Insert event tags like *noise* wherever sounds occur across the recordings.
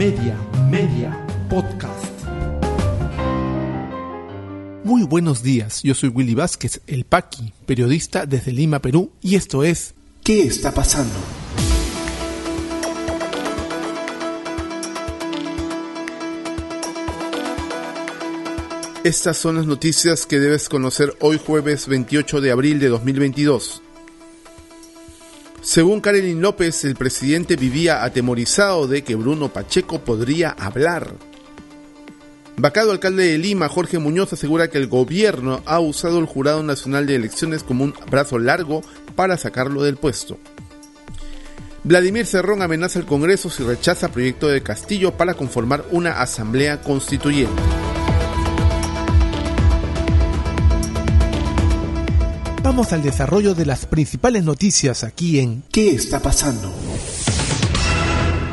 Media, Media, Podcast. Muy buenos días, yo soy Willy Vázquez, el Paqui, periodista desde Lima, Perú, y esto es ¿Qué está pasando? Estas son las noticias que debes conocer hoy jueves 28 de abril de 2022. Según Karelin López, el presidente vivía atemorizado de que Bruno Pacheco podría hablar. Vacado alcalde de Lima, Jorge Muñoz, asegura que el gobierno ha usado el Jurado Nacional de Elecciones como un brazo largo para sacarlo del puesto. Vladimir Cerrón amenaza al Congreso si rechaza proyecto de Castillo para conformar una asamblea constituyente. Vamos al desarrollo de las principales noticias aquí en ¿Qué está pasando?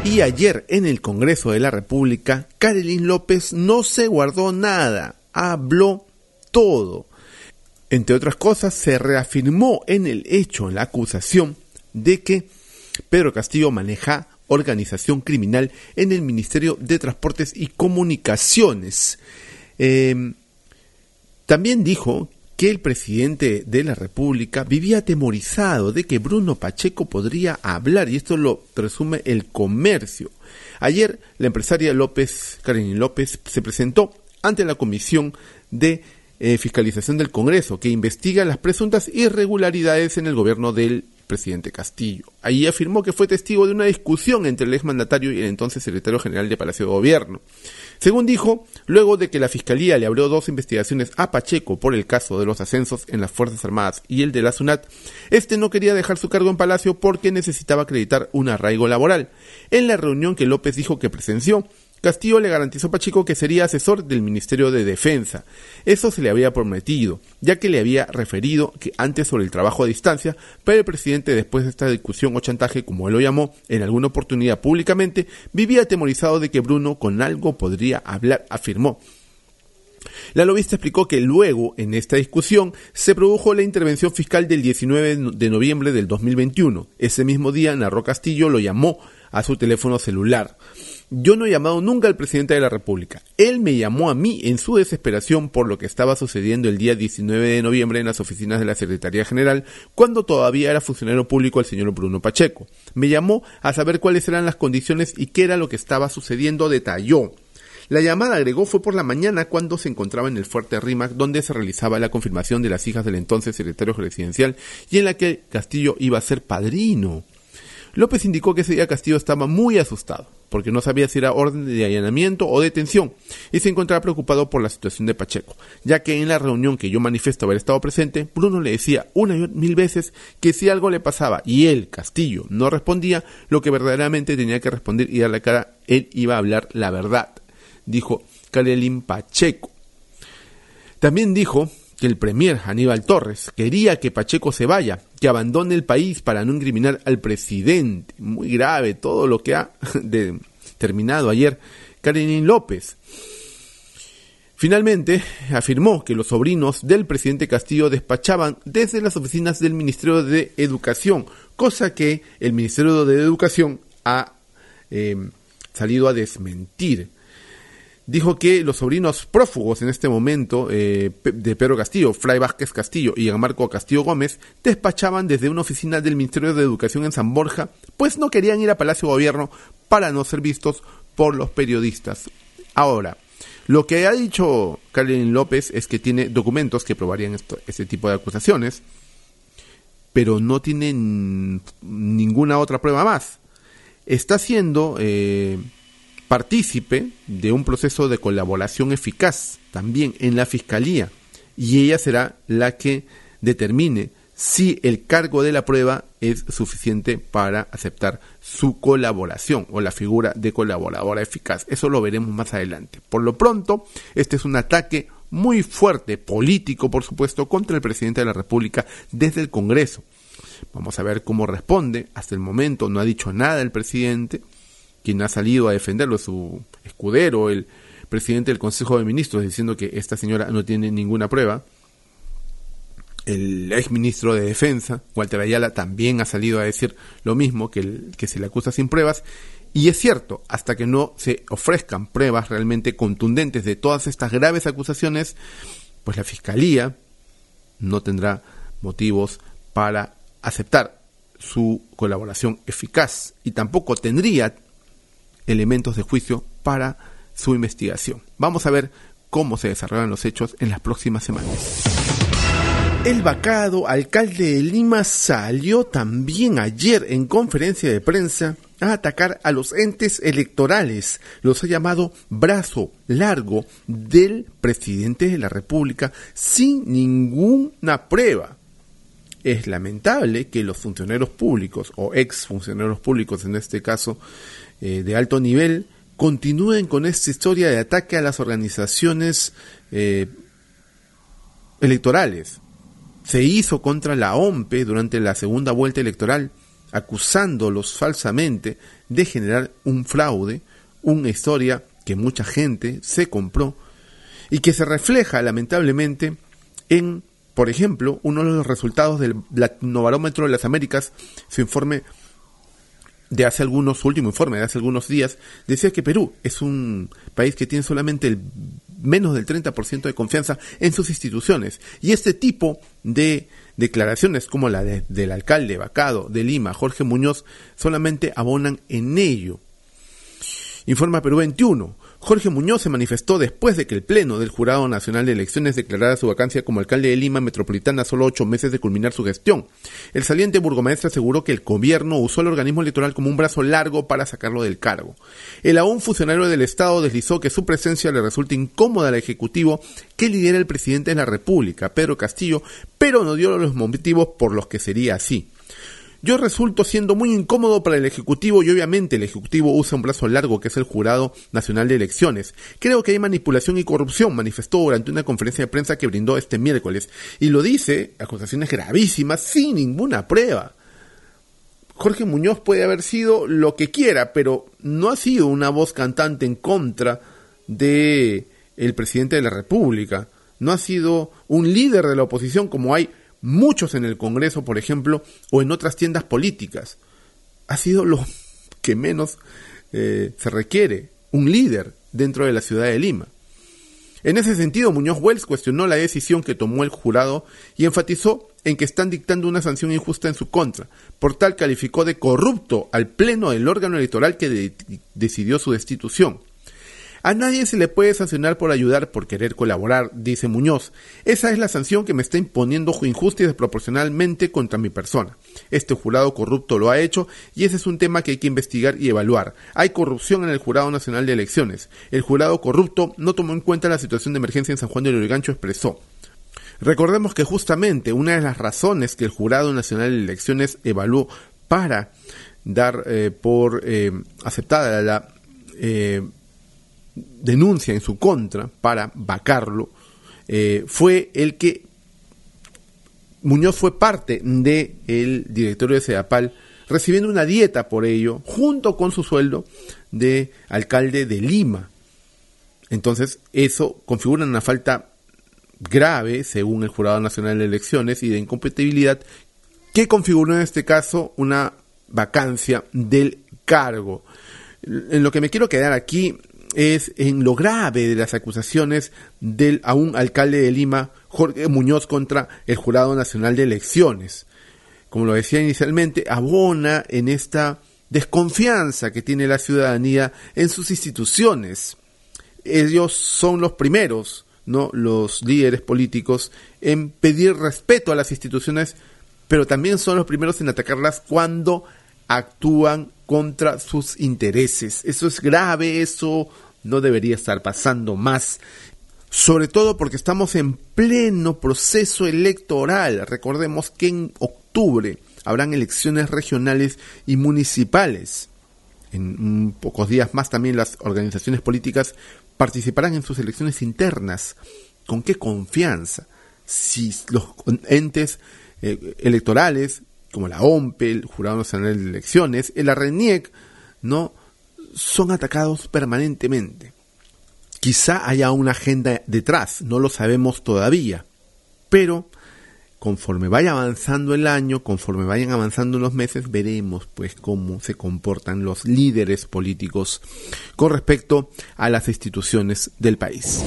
Y ayer en el Congreso de la República, Carolyn López no se guardó nada, habló todo. Entre otras cosas, se reafirmó en el hecho, en la acusación, de que Pedro Castillo maneja organización criminal en el Ministerio de Transportes y Comunicaciones. Eh, también dijo que el presidente de la República vivía atemorizado de que Bruno Pacheco podría hablar, y esto lo presume el comercio. Ayer, la empresaria López, Karen López, se presentó ante la Comisión de eh, Fiscalización del Congreso, que investiga las presuntas irregularidades en el gobierno del presidente Castillo. Allí afirmó que fue testigo de una discusión entre el exmandatario y el entonces secretario general de Palacio de Gobierno. Según dijo, luego de que la Fiscalía le abrió dos investigaciones a Pacheco por el caso de los ascensos en las Fuerzas Armadas y el de la SUNAT, este no quería dejar su cargo en Palacio porque necesitaba acreditar un arraigo laboral. En la reunión que López dijo que presenció, Castillo le garantizó a Pacheco que sería asesor del Ministerio de Defensa. Eso se le había prometido, ya que le había referido que antes sobre el trabajo a distancia, pero el presidente después de esta discusión o chantaje, como él lo llamó, en alguna oportunidad públicamente, vivía atemorizado de que Bruno con algo podría hablar, afirmó. La lobista explicó que luego, en esta discusión, se produjo la intervención fiscal del 19 de noviembre del 2021. Ese mismo día, Narro Castillo lo llamó a su teléfono celular. Yo no he llamado nunca al presidente de la República. Él me llamó a mí en su desesperación por lo que estaba sucediendo el día 19 de noviembre en las oficinas de la Secretaría General, cuando todavía era funcionario público el señor Bruno Pacheco. Me llamó a saber cuáles eran las condiciones y qué era lo que estaba sucediendo, detalló. La llamada agregó fue por la mañana cuando se encontraba en el Fuerte Rímac donde se realizaba la confirmación de las hijas del entonces secretario presidencial y en la que Castillo iba a ser padrino. López indicó que ese día Castillo estaba muy asustado porque no sabía si era orden de allanamiento o detención, y se encontraba preocupado por la situación de Pacheco, ya que en la reunión que yo manifiesto haber estado presente, Bruno le decía una y mil veces que si algo le pasaba y él, Castillo, no respondía, lo que verdaderamente tenía que responder y dar la cara, él iba a hablar la verdad, dijo Karelin Pacheco. También dijo que el premier Aníbal Torres quería que Pacheco se vaya, que abandone el país para no incriminar al presidente. Muy grave todo lo que ha *laughs* terminado ayer Karenin López. Finalmente, afirmó que los sobrinos del presidente Castillo despachaban desde las oficinas del Ministerio de Educación, cosa que el Ministerio de Educación ha eh, salido a desmentir dijo que los sobrinos prófugos en este momento eh, de Pedro Castillo, Fray Vázquez Castillo y Marco Castillo Gómez, despachaban desde una oficina del Ministerio de Educación en San Borja, pues no querían ir a Palacio Gobierno para no ser vistos por los periodistas. Ahora, lo que ha dicho Karen López es que tiene documentos que probarían este tipo de acusaciones, pero no tiene ninguna otra prueba más. Está siendo eh, partícipe de un proceso de colaboración eficaz también en la Fiscalía y ella será la que determine si el cargo de la prueba es suficiente para aceptar su colaboración o la figura de colaboradora eficaz. Eso lo veremos más adelante. Por lo pronto, este es un ataque muy fuerte, político por supuesto, contra el presidente de la República desde el Congreso. Vamos a ver cómo responde. Hasta el momento no ha dicho nada el presidente quien ha salido a defenderlo, su escudero, el presidente del Consejo de Ministros, diciendo que esta señora no tiene ninguna prueba. El ex ministro de Defensa, Walter Ayala, también ha salido a decir lo mismo, que, que se le acusa sin pruebas. Y es cierto, hasta que no se ofrezcan pruebas realmente contundentes de todas estas graves acusaciones, pues la Fiscalía no tendrá motivos para aceptar su colaboración eficaz y tampoco tendría elementos de juicio para su investigación. Vamos a ver cómo se desarrollan los hechos en las próximas semanas. El vacado alcalde de Lima salió también ayer en conferencia de prensa a atacar a los entes electorales. Los ha llamado brazo largo del presidente de la República sin ninguna prueba. Es lamentable que los funcionarios públicos o ex funcionarios públicos en este caso eh, de alto nivel continúen con esta historia de ataque a las organizaciones eh, electorales. Se hizo contra la OMPE durante la segunda vuelta electoral, acusándolos falsamente de generar un fraude, una historia que mucha gente se compró y que se refleja lamentablemente en, por ejemplo, uno de los resultados del Latinobarómetro de las Américas, su informe de hace algunos, último informe de hace algunos días, decía que Perú es un país que tiene solamente el menos del 30% de confianza en sus instituciones. Y este tipo de declaraciones como la del alcalde vacado de Lima, Jorge Muñoz, solamente abonan en ello. Informa Perú 21. Jorge Muñoz se manifestó después de que el Pleno del Jurado Nacional de Elecciones declarara su vacancia como alcalde de Lima Metropolitana solo ocho meses de culminar su gestión. El saliente burgomaestre aseguró que el gobierno usó el organismo electoral como un brazo largo para sacarlo del cargo. El aún funcionario del Estado deslizó que su presencia le resulta incómoda al Ejecutivo que lidera el presidente de la República, Pedro Castillo, pero no dio los motivos por los que sería así. Yo resulto siendo muy incómodo para el Ejecutivo y obviamente el Ejecutivo usa un brazo largo que es el Jurado Nacional de Elecciones. Creo que hay manipulación y corrupción, manifestó durante una conferencia de prensa que brindó este miércoles. Y lo dice, acusaciones gravísimas, sin ninguna prueba. Jorge Muñoz puede haber sido lo que quiera, pero no ha sido una voz cantante en contra de el presidente de la República. No ha sido un líder de la oposición como hay muchos en el Congreso, por ejemplo, o en otras tiendas políticas. Ha sido lo *laughs* que menos eh, se requiere, un líder dentro de la ciudad de Lima. En ese sentido, Muñoz Wells cuestionó la decisión que tomó el jurado y enfatizó en que están dictando una sanción injusta en su contra. Por tal, calificó de corrupto al pleno del órgano electoral que decidió su destitución. A nadie se le puede sancionar por ayudar, por querer colaborar, dice Muñoz. Esa es la sanción que me está imponiendo injusta y desproporcionalmente contra mi persona. Este jurado corrupto lo ha hecho y ese es un tema que hay que investigar y evaluar. Hay corrupción en el Jurado Nacional de Elecciones. El jurado corrupto no tomó en cuenta la situación de emergencia en San Juan de Lurigancho, expresó. Recordemos que justamente una de las razones que el Jurado Nacional de Elecciones evaluó para dar eh, por eh, aceptada la eh, denuncia en su contra para vacarlo eh, fue el que Muñoz fue parte del directorio de CEDAPAL recibiendo una dieta por ello junto con su sueldo de alcalde de Lima. Entonces eso configura una falta grave según el Jurado Nacional de Elecciones y de incompatibilidad que configuró en este caso una vacancia del cargo. En lo que me quiero quedar aquí es en lo grave de las acusaciones del aún alcalde de Lima, Jorge Muñoz, contra el Jurado Nacional de Elecciones. Como lo decía inicialmente, abona en esta desconfianza que tiene la ciudadanía en sus instituciones. Ellos son los primeros, no los líderes políticos, en pedir respeto a las instituciones, pero también son los primeros en atacarlas cuando actúan contra sus intereses. Eso es grave, eso no debería estar pasando más. Sobre todo porque estamos en pleno proceso electoral. Recordemos que en octubre habrán elecciones regionales y municipales. En pocos días más también las organizaciones políticas participarán en sus elecciones internas. ¿Con qué confianza? Si los entes eh, electorales como la OMPE, el Jurado Nacional de Elecciones, el ARENIEC, ¿no? son atacados permanentemente. Quizá haya una agenda detrás, no lo sabemos todavía, pero conforme vaya avanzando el año, conforme vayan avanzando los meses, veremos pues cómo se comportan los líderes políticos con respecto a las instituciones del país.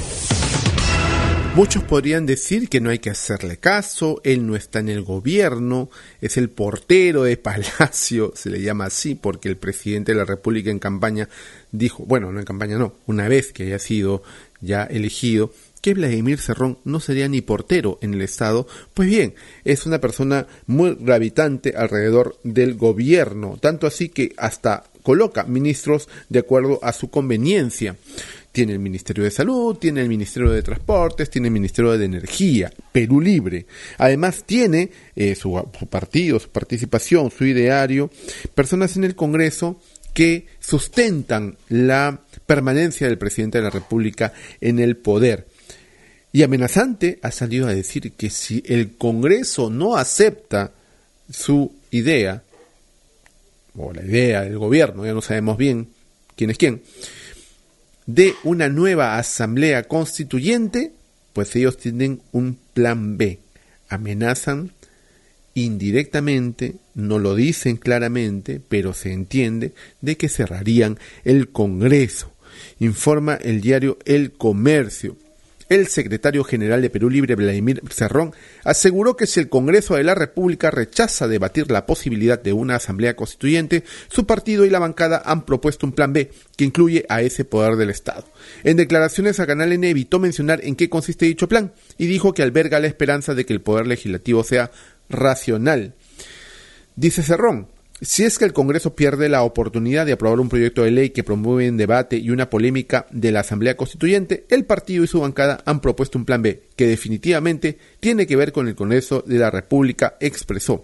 Muchos podrían decir que no hay que hacerle caso, él no está en el gobierno, es el portero de Palacio, *laughs* se le llama así porque el presidente de la República en campaña dijo, bueno, no en campaña no, una vez que haya sido ya elegido, que Vladimir Cerrón no sería ni portero en el Estado, pues bien, es una persona muy gravitante alrededor del gobierno, tanto así que hasta coloca ministros de acuerdo a su conveniencia. Tiene el Ministerio de Salud, tiene el Ministerio de Transportes, tiene el Ministerio de Energía, Perú Libre. Además tiene eh, su, su partido, su participación, su ideario, personas en el Congreso que sustentan la permanencia del presidente de la República en el poder. Y amenazante ha salido a decir que si el Congreso no acepta su idea, o la idea del gobierno, ya no sabemos bien quién es quién, de una nueva asamblea constituyente, pues ellos tienen un plan B. Amenazan indirectamente, no lo dicen claramente, pero se entiende de que cerrarían el Congreso. Informa el diario El Comercio. El secretario general de Perú Libre, Vladimir Cerrón, aseguró que si el Congreso de la República rechaza debatir la posibilidad de una asamblea constituyente, su partido y la bancada han propuesto un plan B que incluye a ese poder del Estado. En declaraciones a Canal N evitó mencionar en qué consiste dicho plan y dijo que alberga la esperanza de que el poder legislativo sea racional. Dice Cerrón, si es que el Congreso pierde la oportunidad de aprobar un proyecto de ley que promueve un debate y una polémica de la Asamblea Constituyente, el partido y su bancada han propuesto un plan B que definitivamente tiene que ver con el Congreso de la República, expresó.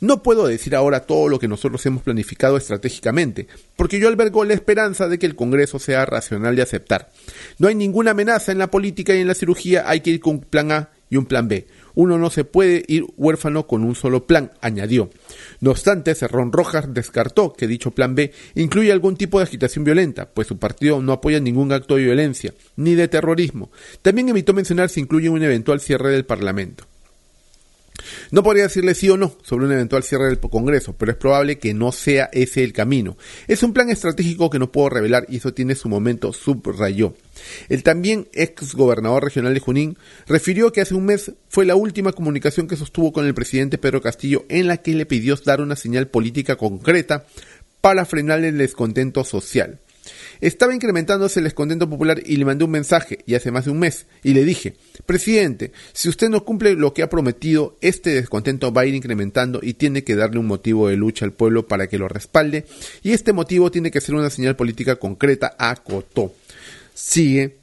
No puedo decir ahora todo lo que nosotros hemos planificado estratégicamente, porque yo albergo la esperanza de que el Congreso sea racional de aceptar. No hay ninguna amenaza en la política y en la cirugía, hay que ir con un plan A y un plan B. Uno no se puede ir huérfano con un solo plan, añadió. No obstante, Cerrón Rojas descartó que dicho plan B incluye algún tipo de agitación violenta, pues su partido no apoya ningún acto de violencia, ni de terrorismo. También evitó mencionar si incluye un eventual cierre del Parlamento. No podría decirle sí o no sobre un eventual cierre del Congreso, pero es probable que no sea ese el camino. Es un plan estratégico que no puedo revelar y eso tiene su momento, subrayó. El también ex gobernador regional de Junín refirió que hace un mes fue la última comunicación que sostuvo con el presidente Pedro Castillo en la que le pidió dar una señal política concreta para frenar el descontento social. Estaba incrementándose el descontento popular y le mandé un mensaje, y hace más de un mes, y le dije, presidente, si usted no cumple lo que ha prometido, este descontento va a ir incrementando y tiene que darle un motivo de lucha al pueblo para que lo respalde, y este motivo tiene que ser una señal política concreta, acotó. Sigue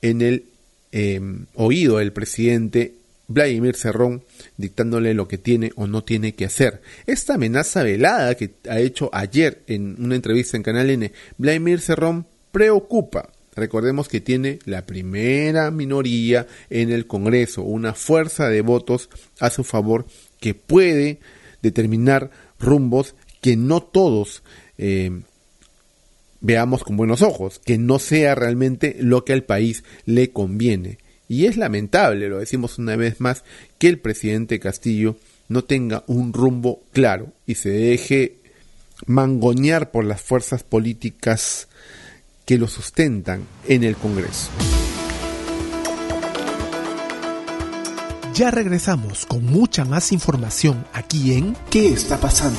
en el em, oído del presidente Vladimir Cerrón dictándole lo que tiene o no tiene que hacer. Esta amenaza velada que ha hecho ayer en una entrevista en Canal N, Vladimir Cerrón preocupa. Recordemos que tiene la primera minoría en el Congreso, una fuerza de votos a su favor que puede determinar rumbos que no todos em, veamos con buenos ojos, que no sea realmente lo que al país le conviene. Y es lamentable, lo decimos una vez más, que el presidente Castillo no tenga un rumbo claro y se deje mangonear por las fuerzas políticas que lo sustentan en el Congreso. Ya regresamos con mucha más información aquí en ¿Qué está pasando?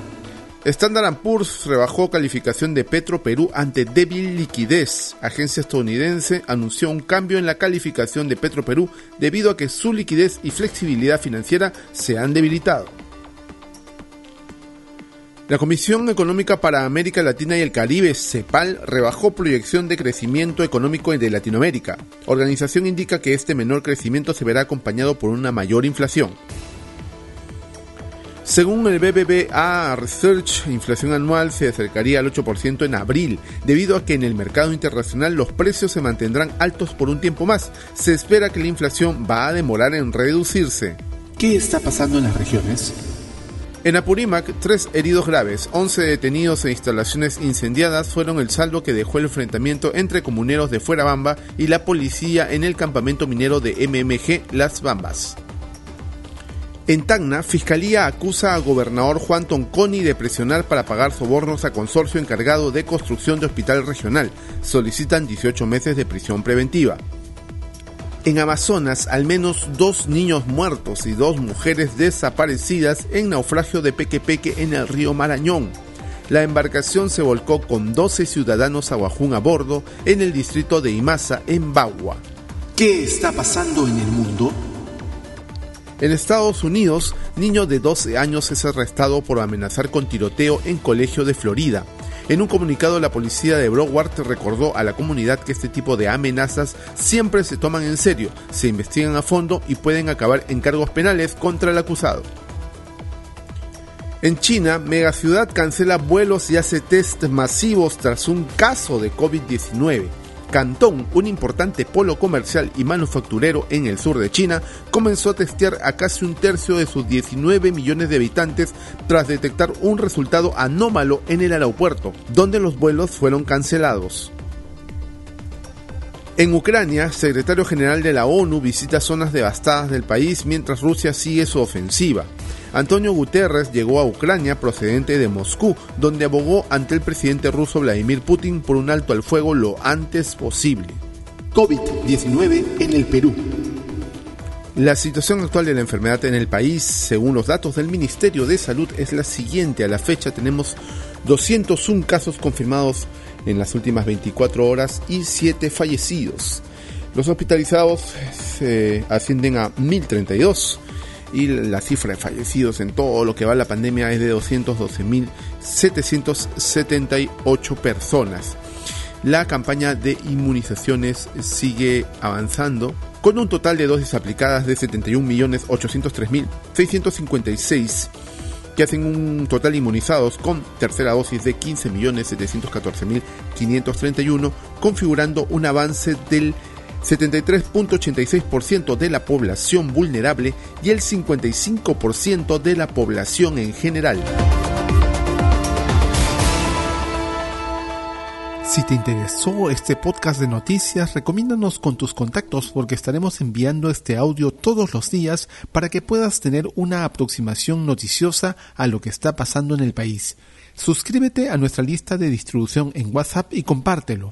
Standard Poor's rebajó calificación de Petro Perú ante débil liquidez. Agencia estadounidense anunció un cambio en la calificación de Petro Perú debido a que su liquidez y flexibilidad financiera se han debilitado. La Comisión Económica para América Latina y el Caribe, CEPAL, rebajó proyección de crecimiento económico de Latinoamérica. Organización indica que este menor crecimiento se verá acompañado por una mayor inflación. Según el BBVA Research, inflación anual se acercaría al 8% en abril, debido a que en el mercado internacional los precios se mantendrán altos por un tiempo más. Se espera que la inflación va a demorar en reducirse. ¿Qué está pasando en las regiones? En Apurímac, tres heridos graves, 11 detenidos e instalaciones incendiadas fueron el saldo que dejó el enfrentamiento entre comuneros de Fuerabamba y la policía en el campamento minero de MMG Las Bambas. En Tacna, Fiscalía acusa a gobernador Juan Tonconi de presionar para pagar sobornos a consorcio encargado de construcción de hospital regional. Solicitan 18 meses de prisión preventiva. En Amazonas, al menos dos niños muertos y dos mujeres desaparecidas en naufragio de Pequepeque en el río Marañón. La embarcación se volcó con 12 ciudadanos aguajún a bordo en el distrito de Imasa, en Bagua. ¿Qué está pasando en el mundo? En Estados Unidos, niño de 12 años es arrestado por amenazar con tiroteo en colegio de Florida. En un comunicado, la policía de Broward recordó a la comunidad que este tipo de amenazas siempre se toman en serio, se investigan a fondo y pueden acabar en cargos penales contra el acusado. En China, megaciudad cancela vuelos y hace test masivos tras un caso de COVID-19. Cantón, un importante polo comercial y manufacturero en el sur de China, comenzó a testear a casi un tercio de sus 19 millones de habitantes tras detectar un resultado anómalo en el aeropuerto, donde los vuelos fueron cancelados. En Ucrania, secretario general de la ONU visita zonas devastadas del país mientras Rusia sigue su ofensiva. Antonio Guterres llegó a Ucrania procedente de Moscú, donde abogó ante el presidente ruso Vladimir Putin por un alto al fuego lo antes posible. COVID-19 en el Perú. La situación actual de la enfermedad en el país, según los datos del Ministerio de Salud, es la siguiente. A la fecha tenemos 201 casos confirmados en las últimas 24 horas y 7 fallecidos. Los hospitalizados se ascienden a 1032 y la cifra de fallecidos en todo lo que va la pandemia es de 212.778 personas. La campaña de inmunizaciones sigue avanzando con un total de dosis aplicadas de 71.803.656 que hacen un total inmunizados con tercera dosis de 15.714.531, configurando un avance del 73.86% de la población vulnerable y el 55% de la población en general. Si te interesó este podcast de noticias, recomiéndanos con tus contactos porque estaremos enviando este audio todos los días para que puedas tener una aproximación noticiosa a lo que está pasando en el país. Suscríbete a nuestra lista de distribución en WhatsApp y compártelo.